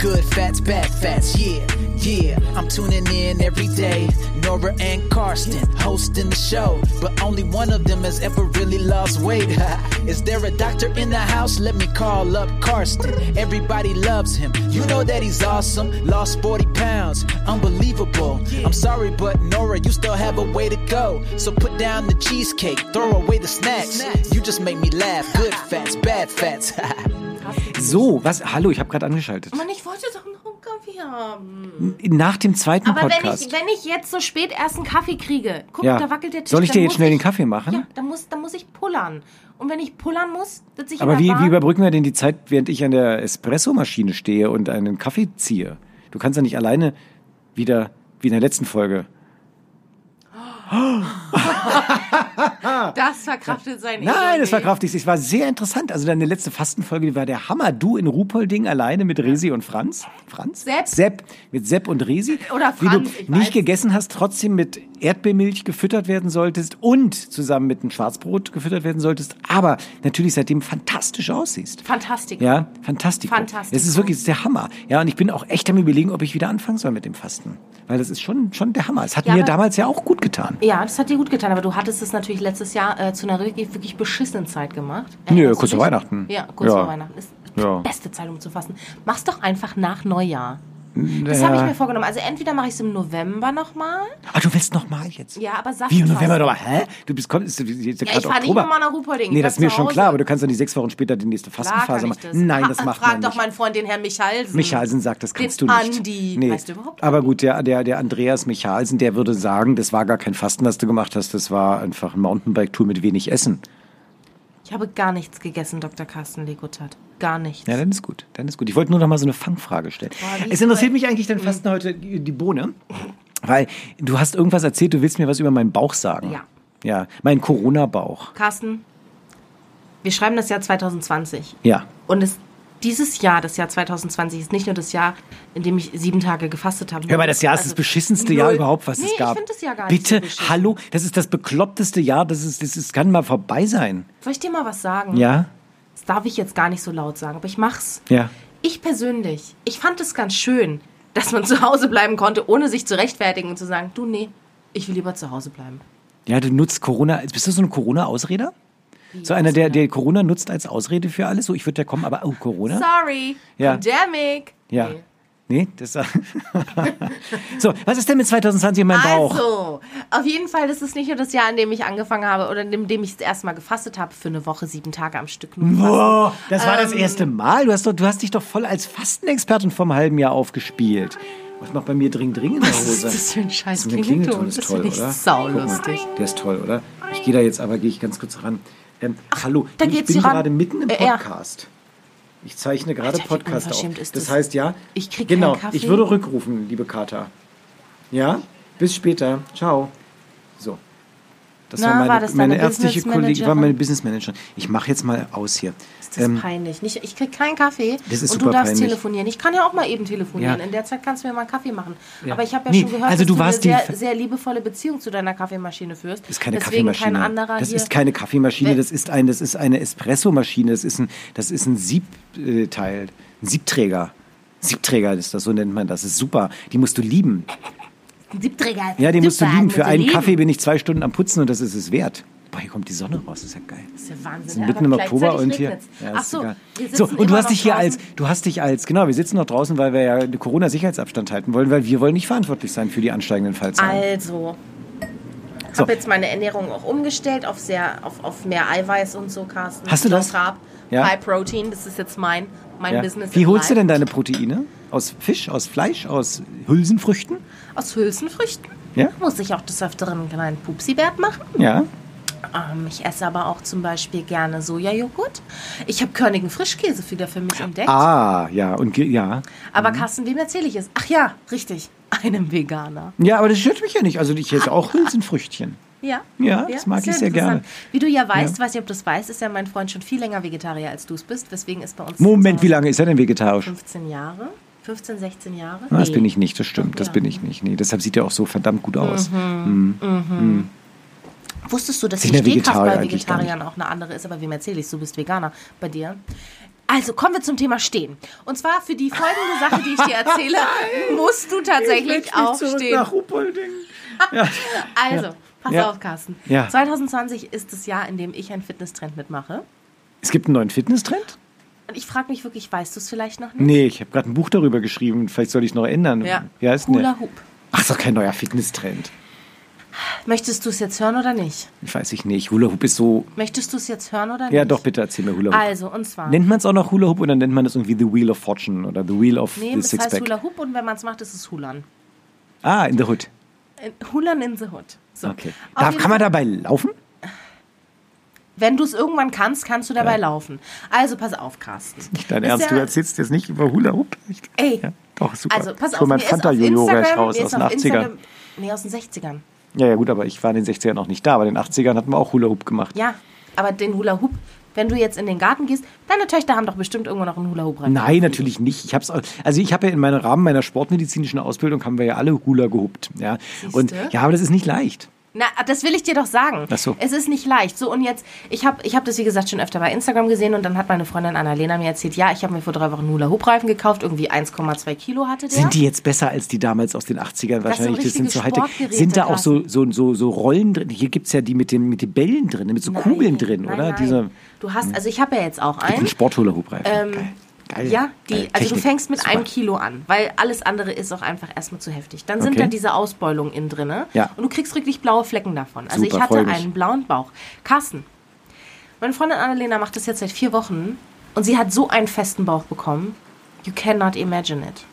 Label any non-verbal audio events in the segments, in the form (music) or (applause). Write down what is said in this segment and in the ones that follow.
Good fats, bad fats, yeah, yeah. I'm tuning in every day. Nora and Karsten hosting the show, but only one of them has ever really lost weight. (laughs) Is there a doctor in the house? Let me call up Karsten. Everybody loves him. You know that he's awesome. Lost 40 pounds, unbelievable. I'm sorry, but Nora, you still have a way to go. So put down the cheesecake, throw away the snacks. You just make me laugh. Good fats, bad fats. (laughs) So, was? Hallo, ich habe gerade angeschaltet. Mann, ich wollte doch noch einen Kaffee haben. Nach dem zweiten Aber wenn Podcast. ich, wenn ich jetzt so spät erst einen Kaffee kriege, guck, Ja. da wackelt der Tisch. Soll ich dir jetzt schnell den ich- Kaffee machen? Ja, dann muss, dann muss ich pullern. Und wenn ich pullern muss, sitze ich Aber wie, wie überbrücken wir denn die Zeit, während ich an der Espressomaschine stehe und einen Kaffee ziehe? Du kannst ja nicht alleine wieder, wie in der letzten Folge. (laughs) Das verkraftet sein Nein, das nicht. war kraftig. Es war sehr interessant. Also deine letzte Fastenfolge, die war der Hammer. Du in Ruhpolding alleine mit Resi und Franz. Franz? Sepp. Sepp. Mit Sepp und Resi. Oder Wie Franz, du ich nicht weiß. gegessen hast, trotzdem mit Erdbeermilch gefüttert werden solltest und zusammen mit einem Schwarzbrot gefüttert werden solltest. Aber natürlich seitdem fantastisch aussiehst. Fantastik. Ja, fantastisch. Fantastico. Es ist wirklich das ist der Hammer. Ja, und ich bin auch echt am überlegen, ob ich wieder anfangen soll mit dem Fasten. Weil das ist schon, schon der Hammer. Es hat Ja, mir damals ja auch gut getan. Ja, das hat dir gut getan, aber du hattest es natürlich letztes Jahr äh, zu einer wirklich, wirklich beschissenen Zeit gemacht. Nö, Erinnerst du kurz vor? Weihnachten. Ja, kurz Ja. vor Weihnachten. Ist die Ja. beste Zeit, um zu fasten. Mach's doch einfach nach Neujahr. Das habe ich mir vorgenommen. Also entweder mache ich es im November nochmal. Ah, du willst noch mal jetzt? Ja, aber sag Wie im. November doch Hä? Du bist komm, ist, ist jetzt Ja, gerade ich fahre nicht Oktober. nochmal nach Ruhpolding. Nee, das ist mir schon klar, aber du kannst doch nicht sechs Wochen später die nächste Fastenphase machen. das. Nein, das macht Frag man doch nicht. meinen Freund, den Herrn Michalsen. Michalsen sagt, das Den kannst du nicht. Andi. Nee. Weißt du überhaupt Aber gut, der, der, der Andreas Michalsen, der würde sagen, das war gar kein Fasten, was du gemacht hast, das war einfach eine Mountainbike-Tour mit wenig Essen. Ich habe gar nichts gegessen, Dr. Carsten Legutat. Gar nichts. Ja, dann ist gut. Dann ist gut. Ich wollte nur noch mal so eine Fangfrage stellen. Boah, es interessiert mich eigentlich dein Fasten heute die Bohne, weil du hast irgendwas erzählt, du willst mir was über meinen Bauch sagen. Ja. Ja, mein Corona-Bauch. Carsten, wir schreiben das Jahr 2020. Ja. Und es, dieses Jahr, das Jahr 2020, ist nicht nur das Jahr, in dem ich sieben Tage gefastet habe. Hör mal, das Jahr ist das Also, beschissenste Jahr null. überhaupt, was nee, es gab. ich finde das Jahr gar nicht Bitte, so beschissen. hallo, das ist das bekloppteste Jahr, das ist, das ist, kann mal vorbei sein. Soll ich dir mal was sagen? Ja? Das darf ich jetzt gar nicht so laut sagen, aber ich mach's. Ja. Ich persönlich, ich fand es ganz schön, dass man (laughs) zu Hause bleiben konnte, ohne sich zu rechtfertigen und zu sagen, du, nee, ich will lieber zu Hause bleiben. Ja, du nutzt Corona. Bist du so ein Corona-Ausreder? So einer, der, der Corona nutzt als Ausrede für alles? So, ich würde ja kommen, aber oh, Corona? Sorry, Ja. Pandemic. Ja. Nee. Nee, das. (laughs) so, was ist denn mit 2020 in meinem Bauch? Also, auf jeden Fall, das ist nicht nur das Jahr, in dem ich angefangen habe oder in dem ich das erste Mal gefastet habe für eine Woche, sieben Tage am Stück. Boah, das war das Ähm, erste Mal. Du hast, doch, du hast dich doch voll als Fastenexpertin vom halben Jahr aufgespielt. Was macht bei mir dring dring in der Was Hose? ist das für ein scheiß ein Klingelton? ist Das toll, finde ich oder? saulustig. Der ist toll, oder? Ich gehe da jetzt aber, gehe ich ganz kurz ran. Ähm, hallo, da ich bin gerade mitten im Äh. Podcast. Ich zeichne gerade Alter, Podcast auf. das das? heißt, ja, Ich krieg genau, ich würde rückrufen, liebe Kata. Ja, bis später. Ciao. So. Das Na, war meine, war das meine ärztliche Kollegin, war meine Businessmanagerin. Ich mache jetzt mal aus hier. Ist das Ähm, peinlich? Nicht, ich krieg keinen Kaffee Das ist und du darfst peinlich. telefonieren. Ich kann ja auch mal eben telefonieren. Ja. In der Zeit kannst du mir mal einen Kaffee machen. Ja. Aber ich habe ja Nee, schon gehört, also dass du eine sehr, sehr liebevolle Beziehung zu deiner Kaffeemaschine führst. Das ist keine Deswegen Kaffeemaschine. kein anderer das ist keine Kaffeemaschine, das ist ein, das ist eine Espressomaschine, das ist ein, das ist ein Siebteil, ein Siebträger. Siebträger ist das, so nennt man das. Das ist super. Die musst du lieben. Siebträger. Ja, die musst du lieben. Für einen. Kaffee bin ich zwei Stunden am Putzen und das ist es wert. Boah, hier kommt die Sonne raus, das ist ja geil. Das ist ja Wahnsinn. Wir sind mitten im Oktober und hier. Ja, Ach so, so, und du hast dich hier draußen. als, du hast dich als, genau, wir sitzen noch draußen, weil wir ja Corona-Sicherheitsabstand halten wollen, weil wir wollen nicht verantwortlich sein für die ansteigenden Fallzahlen. Also, ich So. habe jetzt meine Ernährung auch umgestellt auf sehr auf, auf mehr Eiweiß und so, Carsten. Hast du das? Carb, Ja. High Protein, das ist jetzt mein, mein Ja. Business. Wie holst du denn deine Proteine? Aus Fisch, aus Fleisch, aus Hülsenfrüchten? Aus Hülsenfrüchten. Ja? Muss ich auch des Öfteren einen kleinen Pupsi-Wert machen. Ja. Ähm, ich esse aber auch zum Beispiel gerne Sojajoghurt. Ich habe körnigen Frischkäse wieder für mich entdeckt. Ah, ja, und ja. Aber Carsten, wem erzähle ich es? Ach ja, richtig. Einem Veganer. Ja, aber das stört mich ja nicht. Also ich esse auch Hülsenfrüchtchen. Ja. Ja, das mag ich sehr gerne. Wie du ja weißt, Ja. weiß nicht, ob du es weißt, ist ja mein Freund schon viel länger Vegetarier als du es bist. Weswegen ist bei uns. Moment, wie lange ist er denn vegetarisch? 15 Jahre. 15, 16 Jahre? Na, Das Nee. bin ich nicht, das stimmt. Das Ja. bin ich nicht. Nee, deshalb sieht er auch so verdammt gut aus. Wusstust du, dass die Stehkraft bei Vegetariern auch eine andere ist? Aber wem erzähle ich? Du bist Veganer. Bei dir? Also kommen wir zum Thema Stehen. Und zwar für die folgende Sache, die ich dir erzähle, (laughs) musst du tatsächlich aufstehen. nach Uppolding. (laughs) Also, pass Ja. auf, Carsten. Ja. 2020 ist das Jahr, in dem ich einen Fitnesstrend mitmache. Es gibt einen neuen Fitnesstrend? Und ich frage mich wirklich, weißt du es vielleicht noch nicht? Nee, ich habe gerade ein Buch darüber geschrieben. Vielleicht soll ich es noch ändern. Ja. Wie heißt Hula? Hoop. Ach, ist doch kein neuer Fitnesstrend. Möchtest du es jetzt hören oder nicht? Ich weiß ich nicht. Hula Hoop ist so. Möchtest du es jetzt hören oder nicht? Ja, doch, bitte erzähl mir Hula Hoop. Also, und zwar. Nennt man es auch noch Hula Hoop oder nennt man es irgendwie The Wheel of Fortune oder The Wheel of nee, the es Six heißt Pack? Hula Hoop und wenn man es macht, ist es Hulan. Ah, in the Hood. Äh, Hulan in the Hood. So. Okay. Auf Da, jeden kann man dabei laufen? Wenn du es irgendwann kannst, kannst du dabei laufen. Also, pass auf, Carsten. Nicht dein Ist Ernst, ja- du erzählst jetzt nicht über Hula Hoop? Echt? Ey. Ja, doch, super. Also, pass auf, mein Fanta-Jojo raus aus den auf 80ern. Instagram, nee, aus den 60ern. Ja, ja, gut, aber ich war in den 60ern noch nicht da, aber in den 80ern hatten wir auch Hula Hoop gemacht. Ja, aber den Hula Hoop, wenn du jetzt in den Garten gehst, deine Töchter haben doch bestimmt irgendwo noch einen Hula Hoop rein. Nein, natürlich nicht. Ich hab's, also ich habe ja in meinem Rahmen meiner sportmedizinischen Ausbildung haben wir ja alle Hula gehupt. Ja. Und ja, aber das ist nicht leicht. Na, das will ich dir doch sagen. Ach so. Es ist nicht leicht. So, und jetzt, ich habe ich hab das, wie gesagt, schon öfter bei Instagram gesehen und dann hat meine Freundin Annalena mir erzählt, ja, ich habe mir vor drei Wochen Hula-Hoop-Reifen gekauft, irgendwie 1,2 Kilo hatte der. Sind die jetzt besser als die damals aus den 80ern wahrscheinlich? sind Das sind so Hightech. Sind da auch so, so, so, so Rollen drin? Hier gibt's ja die mit den, mit den Bällen drin, mit so Nein, Kugeln drin, nein, oder? Nein. Diese du hast, also ich habe ja jetzt auch ein einen. Sport-Hula-Hoop-Reifen. Ähm, Geil. Ja, die, also du fängst mit Super. einem Kilo an, weil alles andere ist auch einfach erstmal zu heftig. Dann sind Okay. da diese Ausbeulungen innen drinne Ja. und du kriegst wirklich blaue Flecken davon. Also Super, ich hatte einen blauen Bauch. Carsten, meine Freundin Annalena macht das jetzt seit vier Wochen und sie hat so einen festen Bauch bekommen. You cannot imagine it.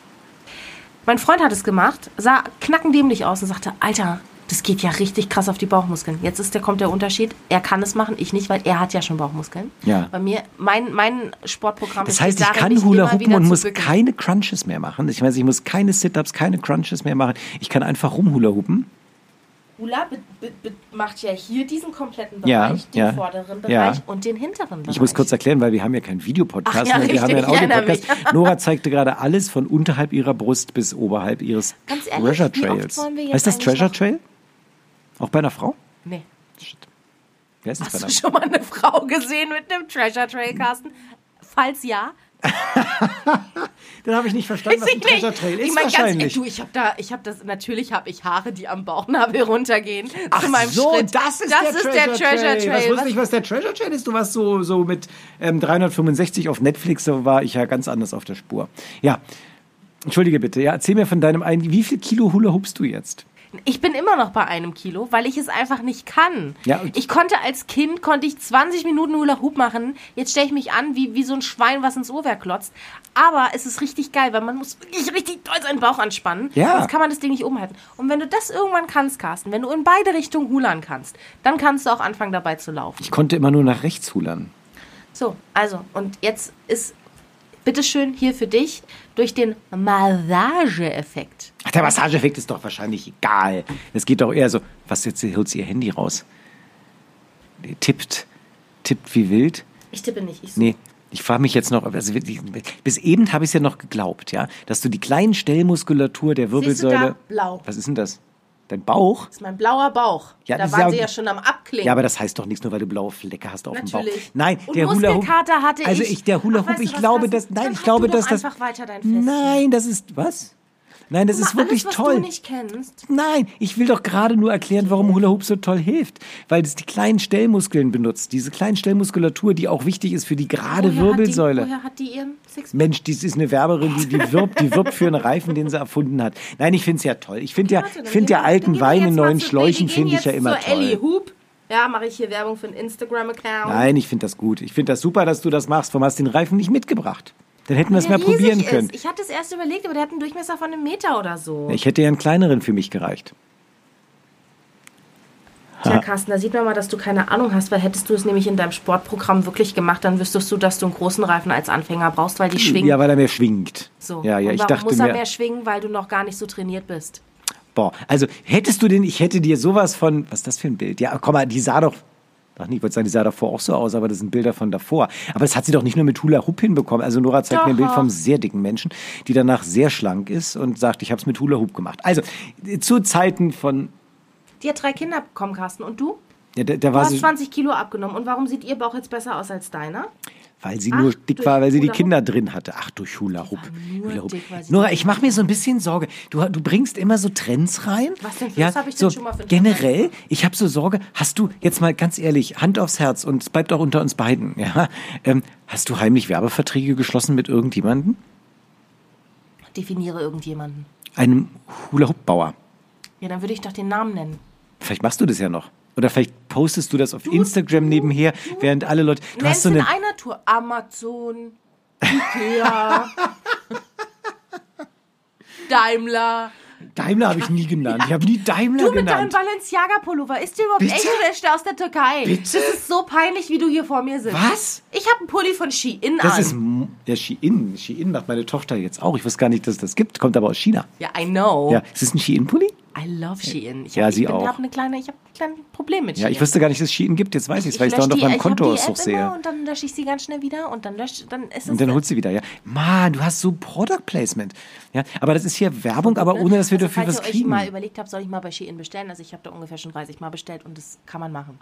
Mein Freund hat es gemacht, sah knackendämlich aus und sagte, Alter, das geht ja richtig krass auf die Bauchmuskeln. Jetzt ist der, kommt der Unterschied. Er kann es machen, ich nicht, weil er hat ja schon Bauchmuskeln. Ja. Bei mir, mein, mein Sportprogramm Das heißt, ich kann Hula hoopen wieder und muss bücken. keine Crunches mehr machen. Ich weiß, ich muss keine Sit-Ups, keine Crunches mehr machen. Ich kann einfach rumhula hoopen. Hula be be be macht ja hier diesen kompletten Ja, Bereich, den ja, vorderen ja. Bereich und den hinteren Bereich. Ich muss kurz erklären, weil wir haben ja keinen Videopodcast, ja, sondern wir haben ja einen Audiopodcast. Nora zeigte gerade alles von unterhalb ihrer Brust bis oberhalb ihres Ganz ehrlich, Treasure Trails. wollen wir jetzt Heißt das Treasure Trail? Auch bei einer Frau? Nee. Wer ist das bei Hast einer du schon mal eine Frau gesehen mit einem Treasure Trail, Carsten? Falls ja, (laughs) Dann habe ich nicht verstanden, was ein ich nicht. Treasure Trail ist ich mein, ganz, wahrscheinlich. du, ich habe da, ich habe das, natürlich habe ich Haare, die am Bauchnabel runtergehen. Ach zu meinem so, Schritt. das ist, das der, ist Treasure der Treasure Trail. Trail. Das wusste Was- ich, was der Treasure Trail ist. Du warst so, so mit ähm, 365 auf Netflix, da war ich ja ganz anders auf der Spur. Ja, entschuldige bitte. Ja, erzähl mir von deinem einen. Wie viel Kilo Hula hoopst du jetzt? Ich bin immer noch bei einem Kilo, weil ich es einfach nicht kann. Ja, ich konnte als Kind, konnte ich 20 Minuten Hula Hoop machen. Jetzt stelle ich mich an wie, wie so ein Schwein, was ins Uhrwerk klotzt. Aber es ist richtig geil, weil man muss wirklich richtig doll seinen Bauch anspannen. Ja. Sonst kann man das Ding nicht umhalten. Und wenn du das irgendwann kannst, Carsten, wenn du in beide Richtungen hulan kannst, dann kannst du auch anfangen dabei zu laufen. Ich konnte immer nur nach rechts hulern. So, also, und jetzt ist bitteschön hier für dich durch den Massageeffekt. Ach, der Massageeffekt ist doch wahrscheinlich egal. Es geht doch eher so, was jetzt holt sie ihr Handy raus? Die Tippt, tippt wie wild. Ich tippe nicht. Ich so. Nee, ich frage mich jetzt noch, also wirklich, bis eben habe ich es ja noch geglaubt, ja, dass du die kleinen Stellmuskulatur der Siehst du Wirbelsäule. da? Blau. Was ist denn das? Dein Bauch? Das ist mein blauer Bauch. Ja, da waren ja- sie ja schon am Abklingen. Ja, aber das heißt doch nichts, nur weil du blaue Flecke hast auf dem Bauch. Natürlich. Nein, Und der Hula Hoop. Hatte also ich. ich, der Hula Ach, Hoop, weißt du ich glaube, dass, nein, ich glaube, dass das. einfach weiter dein Fest. Nein, das ist was? Nein, das ist Mach wirklich alles, was toll. du nicht kennst. Nein, ich will doch gerade nur erklären, warum Hula Hoop so toll hilft. Weil es die kleinen Stellmuskeln benutzt. Diese kleinen Stellmuskulatur, die auch wichtig ist für die gerade Woher Wirbelsäule. Hat die, woher hat die ihren Sixpack? Mensch, dies ist eine Werberin, die, die, wirbt, die wirbt für einen Reifen, den sie erfunden hat. Nein, ich finde es ja toll. Ich finde ja, Warte, dann find gehen ja alten Wein in mal neuen Schläuchen finde ich ja immer zur Ellie toll. Hoop. Ja, mache ich hier Werbung für einen Instagram-Account. Nein, ich finde das gut. Ich finde das super, dass du das machst. Warum hast du den Reifen nicht mitgebracht? Dann hätten wir es mal probieren riesig können. Ist. Ich hatte es erst überlegt, aber der hat einen Durchmesser von einem Meter oder so. Ich hätte ja einen kleineren für mich gereicht. Tja, Carsten, da sieht man mal, dass du keine Ahnung hast, weil hättest du es nämlich in deinem Sportprogramm wirklich gemacht, dann wüsstest du, dass du einen großen Reifen als Anfänger brauchst, weil die schwingen. Ja, weil er mehr schwingt. so. Ja, ja, Und ich dachte muss er mir, mehr schwingen, weil du noch gar nicht so trainiert bist? boah, also hättest du den, ich hätte dir sowas von, was ist das für ein Bild? Ja, komm mal, die sah doch, ach nicht, ich wollte sagen, die sah davor auch so aus, aber das sind Bilder von davor. Aber das hat sie doch nicht nur mit Hula Hoop hinbekommen. Also Nora zeigt mir ein Bild vom sehr dicken Menschen, die danach sehr schlank ist und sagt, ich habe es mit Hula Hoop gemacht. Also zu Zeiten von, Die hat drei Kinder bekommen, Carsten. Und du? ja, da, da Du war hast sie, 20 Kilo abgenommen. Und warum sieht ihr Bauch jetzt besser aus als deiner? Weil sie Ach, nur dick war, weil sie die Hula Hoop? Kinder drin hatte. Ach, durch Hula Hoop. nur Hula Hoop. dick, Nora, ich mache mir so ein bisschen Sorge. Du, du bringst immer so Trends rein. Was denn ja, was hab ich so denn schon mal für Generell, ich habe so Sorge, hast du, jetzt mal ganz ehrlich, Hand aufs Herz und es bleibt auch unter uns beiden, ja, ähm, hast du heimlich Werbeverträge geschlossen mit irgendjemandem? Definiere irgendjemanden. Einem Hula-Hoop-Bauer. Ja, dann würde ich doch den Namen nennen. Vielleicht machst du das ja noch. Oder vielleicht postest du das auf Instagram nebenher, während alle Leute. Du hast so in eine. einer Tour. Amazon, Ikea, (laughs) Daimler. Daimler habe ich nie genannt. Ich habe nie Daimler Du mit deinem genannt. Balenciaga-Pullover. Ist der überhaupt Bitte? echt oder ist der aus der Türkei? Bitte? Das ist so peinlich, wie du hier vor mir sitzt. Was? Ich habe einen Pulli von Shein Das an. ist M- der Shein. Shein macht meine Tochter jetzt auch. Ich wusste gar nicht, dass es das gibt. Kommt aber aus China. ja, I know. Ja, ist das ein Shein-Pulli? I love Shein. Ich Ja, hab, sie ich auch. Hab eine kleine, ich habe ein kleines Problem mit Shein. Ja, ich wusste gar nicht, dass es Shein gibt. Jetzt weiß ich es, weil ich es dauernd auf meinem Konto sehe. Und dann lösche ich sie ganz schnell wieder und dann lösche, dann ist es Und dann holst du wieder, ja. Mann, du hast so Product Placement. Ja, aber das ist hier Werbung, aber ohne, dass wir also, dafür falls was ihr euch kriegen. mal überlegt habt, soll ich mal bei Shein bestellen? Also ich habe da ungefähr schon 30 Mal bestellt und das kann man machen.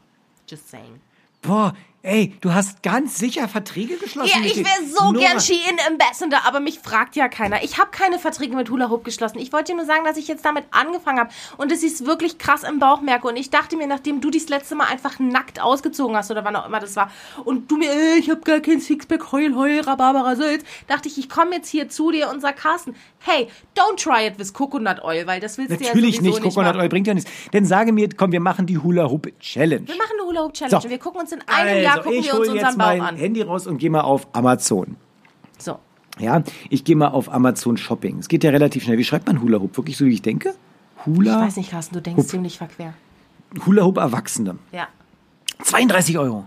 Just saying. Boah, ey, du hast ganz sicher Verträge geschlossen. Ja, ich wäre so Nora, gern Shein Ambassador, aber mich fragt ja keiner. Ich habe keine Verträge mit Hula Hoop geschlossen. Ich wollte dir nur sagen, dass ich jetzt damit angefangen habe und dass ich es wirklich krass im Bauch merke. Und ich dachte mir, nachdem du das letzte Mal einfach nackt ausgezogen hast oder wann auch immer das war und du mir, äh, ich habe gar kein Sixpack, heul, heul, Rhabarbara, Sülz, dachte ich, ich komme jetzt hier zu dir und sag, Carsten, hey, don't try it with Coconut Oil, weil das willst du ja Natürlich sowieso nicht, Coconut machen. Oil bringt ja nichts. Denn sage mir, komm, wir machen die Hula Hoop Challenge. Wir machen eine Hula Hoop Challenge So. und wir gucken uns in einem Jahr, gucken Also, ich wir uns hol unseren jetzt Bauch mein an. Handy raus und gehe mal auf Amazon. So. Ja, ich gehe mal auf Amazon Shopping. Es geht ja relativ schnell. Wie schreibt man Hula Hoop? Wirklich so, wie ich denke? Hula, Ich weiß nicht, Carsten, du denkst ziemlich verquer. Hula Hoop Erwachsene. Ja. 32 Euro.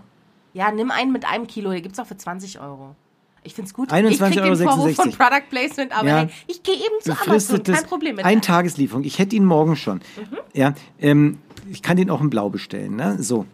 Ja, nimm einen mit einem Kilo, der gibt's auch für 20 Euro. Ich find's gut. 21,66 ich krieg den Vorwurf von Euro. Product Placement, aber Ja. hey, ich gehe eben zu Amazon, kein Problem mit. Ein Tageslieferung. Ich hätte ihn morgen schon. Mhm. Ja, ähm, ich kann den auch in Blau bestellen. Ne? So.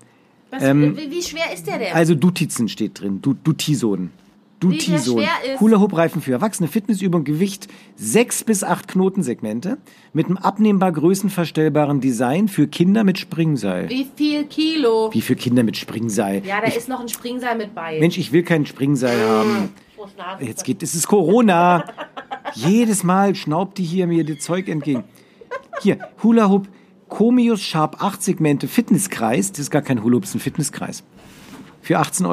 Was, ähm, wie, wie schwer ist der denn? Also Dutizen steht drin. Du, Dutison. Dutison. der schwer ist. Hula Hoop Reifen für Erwachsene, Fitnessübung, Gewicht, sechs bis acht Knotensegmente mit einem abnehmbar größenverstellbaren Design für Kinder mit Springseil. wie viel Kilo? Wie für Kinder mit Springseil? Ja, da ist noch ein Springseil mit bei. Mensch, ich will kein Springseil haben. Prost, Nase. Jetzt geht, es ist Corona. Jedes Mal schnaubt die hier mir das Zeug entgegen. Hier, Hula Hoop, Comius Sharp 8 Segmente Fitnesskreis. Das ist gar kein Hoop, das ist ein Fitnesskreis. Für 18,99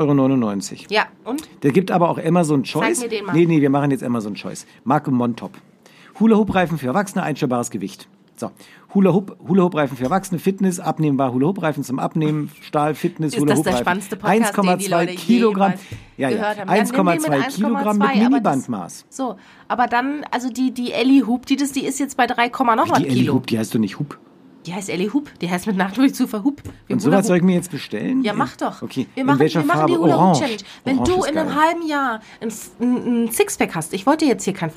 Euro. Ja, und? Der gibt aber auch Amazon Choice. mir den mal. Nee, nee, wir machen jetzt Amazon Choice. Marke Montop. Hula Hoop Reifen für Erwachsene, einstellbares Gewicht. So. Hula Hoop, Hula Hoop Reifen für Erwachsene, Fitness, abnehmbar Hula Hoop Reifen zum Abnehmen, Stahl, Fitness, Ist Hula das Hoop der Reifen. spannendste Podcast, den die 1,2 Leute Kilogramm. Ja, ja. gehört haben? Ja, nimm den mit 1,2 Kilogramm mit 1,2, aber das- Minibandmaß. So, aber dann, also die, die Ellie Hoop, die, das, die ist jetzt bei 3, noch was Die Ellie Kilo. Hoop, die heißt doch nicht Hoop. Die heißt Ellie Hoop, die heißt mit Nachdruck zu verhup. Wir Und sowas soll Hoop. ich mir jetzt bestellen? Ja, mach doch. Okay. Wir In machen, welcher wir machen Farbe? die Hula Hoop Orange. Challenge. Wenn Orange du in einem halben Jahr ein, Sixpack hast, ich wollte jetzt hier keinen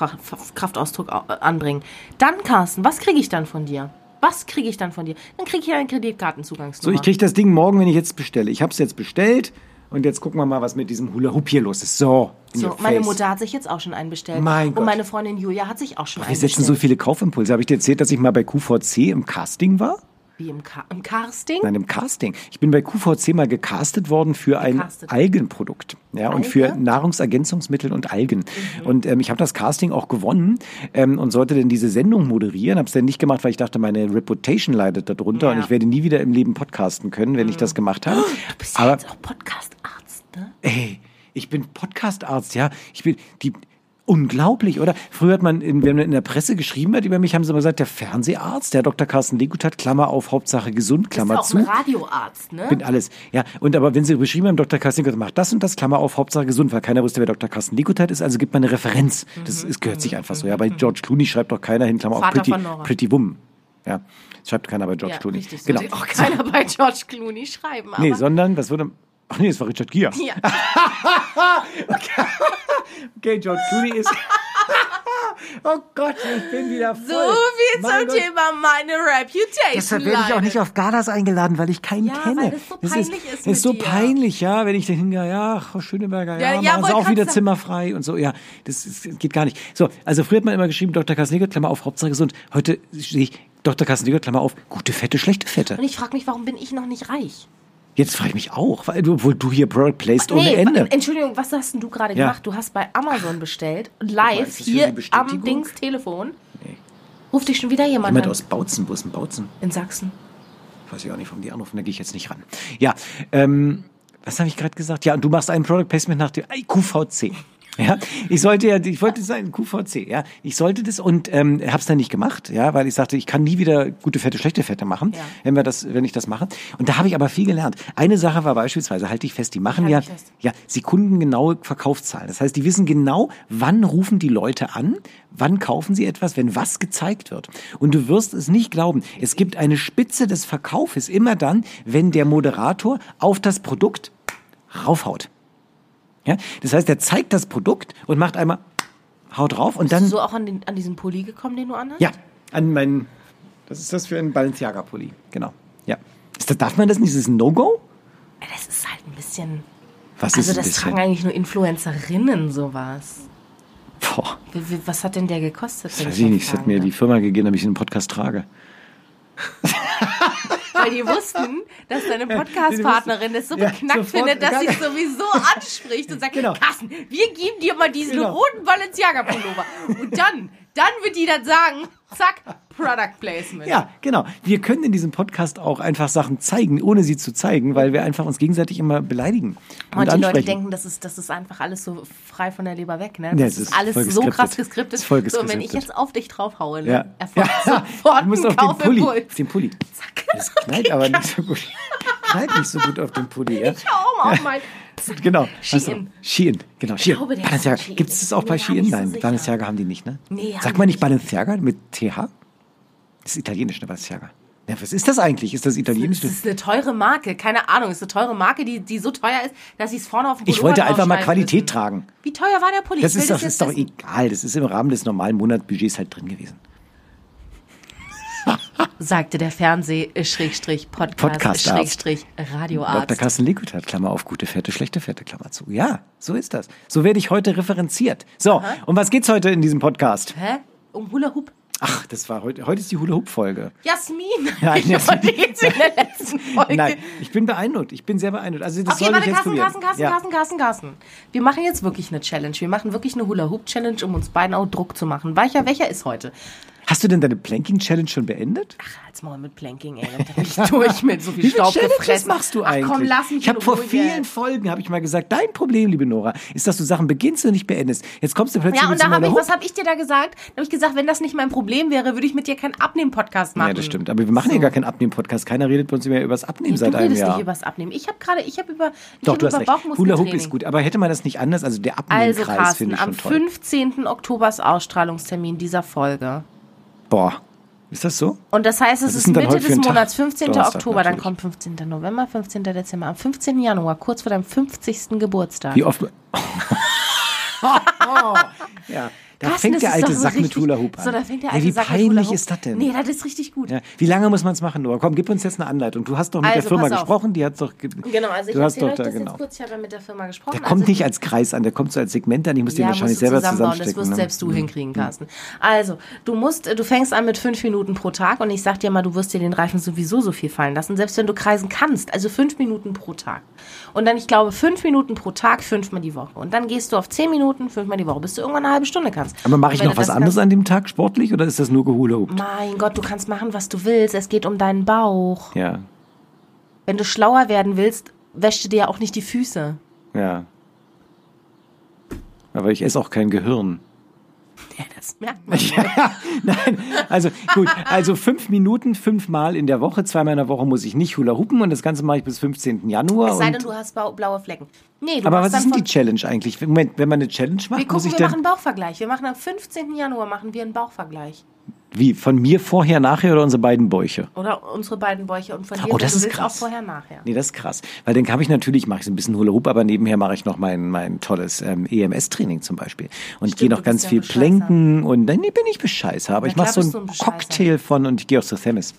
Kraftausdruck au- anbringen, dann, Carsten, was kriege ich dann von dir? Was kriege ich dann von dir? Dann kriege ich einen So, Kreditkartenzugangsnummer. ich krieg das Ding morgen, wenn ich jetzt bestelle. Ich habe es jetzt bestellt und jetzt gucken wir mal, was mit diesem Hula Hoop hier los ist. So, so, meine face. Mutter hat sich jetzt auch schon einen bestellt. Mein Und Gott. meine Freundin Julia hat sich auch schon Wir einen setzen bestellt. so viele Kaufimpulse. Habe ich dir erzählt, dass ich mal bei QVC im Casting war? Wie im, Ka im Casting? Nein, im Casting. Ich bin bei QVC mal gecastet worden für ein Gecastet. Algenprodukt. Ja, und für Alge? Nahrungsergänzungsmittel und Algen. Mhm. Und ähm, ich habe das Casting auch gewonnen ähm, und sollte dann diese Sendung moderieren. Habe es dann nicht gemacht, weil ich dachte, meine Reputation leidet darunter Ja. Mhm. und ich werde nie wieder im Leben podcasten können, wenn ich das gemacht habe. Du bist ja Aber jetzt auch Podcast-Arzt, ne? Ey, ich bin Podcast-Arzt, ja. Ich bin die unglaublich, oder? Früher hat man, in, wenn man in der Presse geschrieben hat über mich, haben sie immer gesagt, der Fernseharzt, der Dr. Carsten Legutat, Klammer auf, Hauptsache gesund, Klammer bist zu. auch ein Radioarzt, ne? Bin alles. Ja, und aber wenn sie beschrieben haben, Dr. Carsten Legutat macht das und das, Klammer auf, Hauptsache gesund, weil keiner wusste, wer Dr. Carsten Legutat ist, also gibt man eine Referenz. Das, Mhm. gehört sich einfach so. Ja, bei George Clooney schreibt doch keiner hin, Klammer auf, Pretty. Pretty Woman. Ja, das schreibt keiner bei George ja, Clooney. richtig. Genau. auch keiner bei George Clooney schreiben. Aber Nee, sondern, das wurde, ach nee, das war Richard Gere. ja. (laughs) Okay, George Clooney ist. (laughs) oh Gott, ich bin wieder voll. So viel Mein zum Gott. Thema meine Reputation. Deshalb werde ich auch nicht auf Galas eingeladen, weil ich keinen Ja, kenne. weil das so peinlich ist ist mit so dir. peinlich, ja, wenn ich da hingehe, ja, Frau Schöneberger, ja, Ja, ja, wollte auch wieder sagen. Zimmer frei und so, ja, das, ist, geht gar nicht. So, also früher hat man immer geschrieben, Dr. Kasneger, Klammer auf, Hauptsache gesund. Heute sehe ich Dr. Kasneger, Klammer auf, gute Fette, schlechte Fette. Und ich frage mich, warum bin ich noch nicht reich? Jetzt frage ich mich auch, weil du, obwohl du hier Product placed ohne Nee, Ende. Entschuldigung, was hast denn du gerade Ja. gemacht? Du hast bei Amazon bestellt, mal, live das hier am Dings Telefon. Nee. Ruft dich schon wieder jemand, Jemand an aus Bautzen, wo ist denn Bautzen? in Sachsen. Weiß ich auch nicht, warum die anrufen, da gehe ich jetzt nicht ran. Ja, ähm, was habe ich gerade gesagt? Ja, und du machst ein Product Placement nach dem QVC. Ja, ich sollte ja, ich wollte sein QVC, ja, ich sollte das und ähm, habe es dann nicht gemacht, ja, weil ich sagte, ich kann nie wieder gute Fette, schlechte Fette machen, Ja. wenn wir das, wenn ich das mache. Und da habe ich aber viel gelernt. Eine Sache war beispielsweise, halte ich fest, die machen ja, ja sekundengenaue Verkaufszahlen. Das heißt, die wissen genau, wann rufen die Leute an, wann kaufen sie etwas, wenn was gezeigt wird. Und du wirst es nicht glauben, es gibt eine Spitze des Verkaufes immer dann, wenn der Moderator auf das Produkt raufhaut. Ja? Das heißt, er zeigt das Produkt und macht einmal haut drauf und Bist du dann so auch an, den, an diesen Pulli gekommen, den du anhast? ja, an meinen was ist das für ein Balenciaga Pulli? Genau. Ja. Ist das, darf man das nicht? Ist das ein No-Go? Das ist halt ein bisschen. Was Also, ist das bisschen? tragen eigentlich nur Influencerinnen sowas. Boah, was hat denn der gekostet? das weiß ich nicht. Das fragen hat mir die Firma gegeben, damit ich den Podcast trage. (laughs) Weil die wussten, dass deine Podcast-Partnerin es so beknackt findet, dass sie es sowieso (laughs) anspricht und sagt, Genau. Carsten, wir geben dir mal diesen Genau. roten Balenciaga-Pullover. Und dann, dann wird die dann sagen, zack, Product Placement. Ja, genau. Wir können in diesem Podcast auch einfach Sachen zeigen, ohne sie zu zeigen, weil wir einfach uns gegenseitig immer beleidigen und, Und die Leute ansprechen. denken, das ist, das ist einfach alles so frei von der Leber weg. Ne? Ja, Das es ist, ist alles voll so geskriptet. krass geskriptet. Voll so, und wenn ich geskriptet. jetzt auf dich draufhaue, ne? ja. erfolgt ja. sofort Du musst auf den Pulli. Auf den Pulli. Das knallt aber nicht so gut. (laughs) Knallt nicht so gut auf den Pulli. Ja? Schau mal auf mein... (laughs) Genau. Shein. Also, Shein. Genau, Shein. Balenciaga. Gibt es das auch bei Shein? so Nein, sicher. Balenciaga haben die nicht, ne? Nee, Sagt man nicht. Balenciaga mit TH? Das ist italienisch, ne, Balenciaga. Ja, was ist das eigentlich? Ist das italienisch? Das ist eine teure Marke, keine Ahnung. Das ist eine teure Marke, die, die so teuer ist, dass sie es vorne auf dem Ich wollte einfach mal Qualität müssen. tragen. Wie teuer war der Pulli? Das Ich ist doch, jetzt ist doch egal. Das ist im Rahmen des normalen Monatsbudgets halt drin gewesen. Sagte der Fernseh-Podcast-Radio-Arzt. Podcastarzt. Dr. Carsten Liquid Klammer auf, gute Fette, schlechte Fette, Klammer zu. Ja, so ist das. So werde ich heute referenziert. So, um was geht's heute in diesem Podcast? Hä? Um Hula Hoop? Ach, das war heute, heute ist die Hula-Hoop-Folge. Jasmin! (laughs) Nein, ich Jasmin. jetzt wie in der letzten (laughs) Folge. Nein, ich bin beeindruckt. Ich bin sehr beeindruckt. Also das Okay, soll warte, ich jetzt Carsten. Carsten, Carsten, ja. Carsten, Carsten, Carsten. Wir machen jetzt wirklich eine Challenge. Wir machen wirklich eine Hula-Hoop-Challenge, um uns beiden auch Druck zu machen. Welcher, welcher ist heute? Hast du denn deine Planking-Challenge schon beendet? Ach, halt's mal mit Planking, ey. Da bin ich durch mit so (laughs) viel Wie viele Staub Challenges gefressen. machst du Ach eigentlich? komm, lass mich ich habe vor vielen. Folgen habe ich mal gesagt, dein Problem, liebe Nora, ist, dass du Sachen beginnst und nicht beendest. Jetzt kommst du plötzlich Ja, und da so habe einer ich, was habe ich dir da gesagt? Da habe ich gesagt, wenn das nicht mein Problem wäre, würde ich mit dir keinen Abnehmen-Podcast machen. Ja, das stimmt. Aber wir machen ja gar keinen Abnehmen-Podcast. Keiner redet bei uns mehr über das Abnehmen Nee, seit du einem redest Jahr. nicht über das Abnehmen. Ich habe gerade, ich habe über, ich Doch, hab du hast über recht. Hula Hoop ist gut. Aber hätte man das nicht anders? Also der Also Abnehmkreis Carsten, finde ich am schon toll. 15. Oktober ist Ausstrahlungstermin dieser Folge. Boah, ist das so? Und das heißt, es ist ist dann Mitte des? Monats, 15. Donnerstag Oktober, dann natürlich. kommt 15. November, 15. Dezember, am 15. Januar, kurz vor deinem 50. Geburtstag. Wie oft? (laughs) (laughs) ja, da Carsten, fängt der alte Sack mit richtig- Hula Hoop an. So, da fängt der ja, alte wie Sack mit peinlich Hula Hoop. ist das denn? Nee, das ist richtig gut. Ja. Wie lange muss man es machen, Nora? Komm, gib uns jetzt eine Anleitung. Du hast doch mit der Also, Firma pass auf. gesprochen, die hat doch. ge- Genau, also ich euch da, das genau. jetzt kurz. Ich habe ja mit der Firma gesprochen. Der kommt also nicht als Kreis an, der kommt so als Segment an. Ich muss den ja, wahrscheinlich musst du selber zusammenbauen, das zusammenstecken. wirst ne? selbst du hinkriegen, Carsten. Also, du musst, du fängst an mit fünf Minuten pro Tag und ich sag dir mal, du wirst dir den Reifen sowieso so viel fallen lassen, selbst wenn du kreisen kannst. Also fünf Minuten pro Tag. Und dann, ich glaube, fünf Minuten pro Tag, fünfmal die Woche. Und dann gehst du auf zehn Minuten, fünfmal die Woche, bis du irgendwann eine halbe Stunde kannst. Aber mache ich noch was anderes kannst- an dem Tag sportlich oder ist das nur gehula Hoop? Mein Gott, du kannst machen, was du willst. Es geht um deinen Bauch. Ja, Wenn du schlauer werden willst, wäschst du dir ja auch nicht die Füße. ja. Aber ich esse auch kein Gehirn. Ja, das merkt man. (laughs) Ja, nein, also gut, also fünf Minuten, fünfmal in der Woche, zweimal in der Woche muss ich nicht Hula hupen und das Ganze mache ich bis 15. Januar. Es sei und, denn, du hast blaue Flecken. Nee, du aber was ist denn die Challenge eigentlich? Moment, wenn man eine Challenge macht, Wir muss gucken, ich wir machen einen Bauchvergleich. Wir machen am 15. Januar machen wir einen Bauchvergleich. Wie von mir vorher, nachher oder unsere beiden Bäuche? Oder unsere beiden Bäuche und von dir, Oh, das ist krass. auch vorher, nachher. Nee, das ist krass. Weil dann habe ich natürlich, mache ich so ein bisschen Hula Hoop, aber nebenher mache ich noch mein, mein tolles ähm, EMS-Training zum Beispiel. Und gehe noch ganz ja viel ein. Planken und nee, bin ich bescheißer, aber Na ich mache so ein einen Bescheißer. Cocktail von und ich gehe auch zu Themis.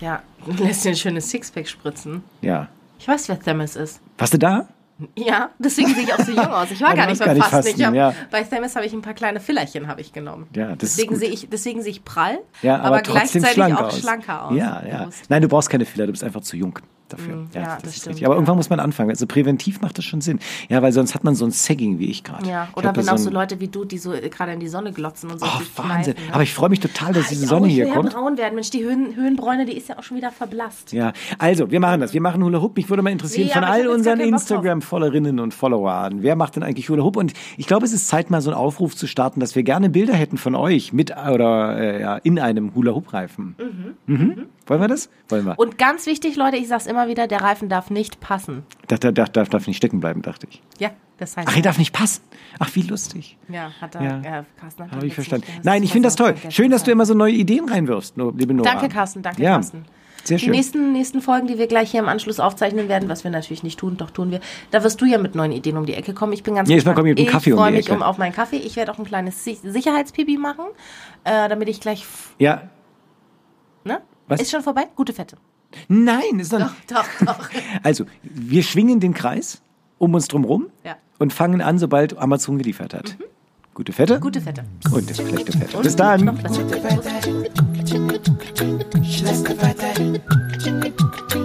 Ja, (laughs) lässt dir ein schönes Sixpack spritzen. Ja. Ich weiß, wer Themis ist. Warst du da? Ja, deswegen sehe ich auch so jung aus. Ich war gar nicht beim Fasten. Ich fasten, hab, ja. Bei Themis habe ich ein paar kleine Fillerchen habe ich genommen. Ja, deswegen sehe ich, deswegen sehe ich prall, Ja, aber, trotzdem gleichzeitig schlank auch aus. schlanker aus. Ja, ja. Nein, du brauchst keine Filler, du bist einfach zu jung. dafür. Mm, ja, ja, das, das stimmt, richtig. Aber irgendwann muss man anfangen. Also präventiv macht das schon Sinn. Ja, weil sonst hat man so ein Sagging wie ich gerade. Ja, Ich oder da auch so Leute wie du, die so äh, gerade in die Sonne glotzen und so. Oh, Wahnsinn. kneifen, ne? Aber ich freue mich total, dass Ah, diese ich Sonne ich hier kommt. Ja braun werden. Mensch, die Höhen, Höhenbräune, die ist ja auch schon wieder verblasst. Ja, also, wir machen das. Wir machen Hula Hoop. Mich würde mal interessieren Nee, von aber ich all unseren keinen Instagram-Followerinnen und Followern. Wer macht denn eigentlich Hula Hoop? Und ich glaube, es ist Zeit, mal so einen Aufruf zu starten, dass wir gerne Bilder hätten von euch mit oder äh, ja, in einem Hula Hoop-Reifen. Mhm. Wollen wir das? Wollen wir. Und ganz wichtig, Leute, ich sag's immer wieder, der Reifen darf nicht passen. Das, das, das darf, darf nicht stecken bleiben, dachte ich. Ja, das heißt. Ach, er darf nicht passen. Ach, wie lustig. Ja, hat er. Ja. Ja. Carsten hat Habe ich verstanden. Nein, ich finde das toll. Schön, dass du immer so neue Ideen reinwirfst, liebe Nora. Danke, Carsten, danke, ja. Carsten. Sehr Die schön. nächsten, nächsten Folgen, die wir gleich hier im Anschluss aufzeichnen werden, was wir natürlich nicht tun, doch tun wir, da wirst du ja mit neuen Ideen um die Ecke kommen. Ich bin ganz Nächstes Mal gespannt. komme ich mit dem Kaffee ich um freue die mich um auf meinen Kaffee. Ich werde auch ein kleines Si- Sicherheitspipi machen, äh, damit ich gleich, Ja. ne? Was? Ist schon vorbei? Gute Fette. Nein, ist noch Doch, doch. (laughs) Also, wir schwingen den Kreis um uns drum rum Ja. und fangen an, sobald Amazon geliefert hat. Gute Fette Gute Fette. und schlechte Fette. Bis dann. Noch schlechte Fette. Schlechte Fette.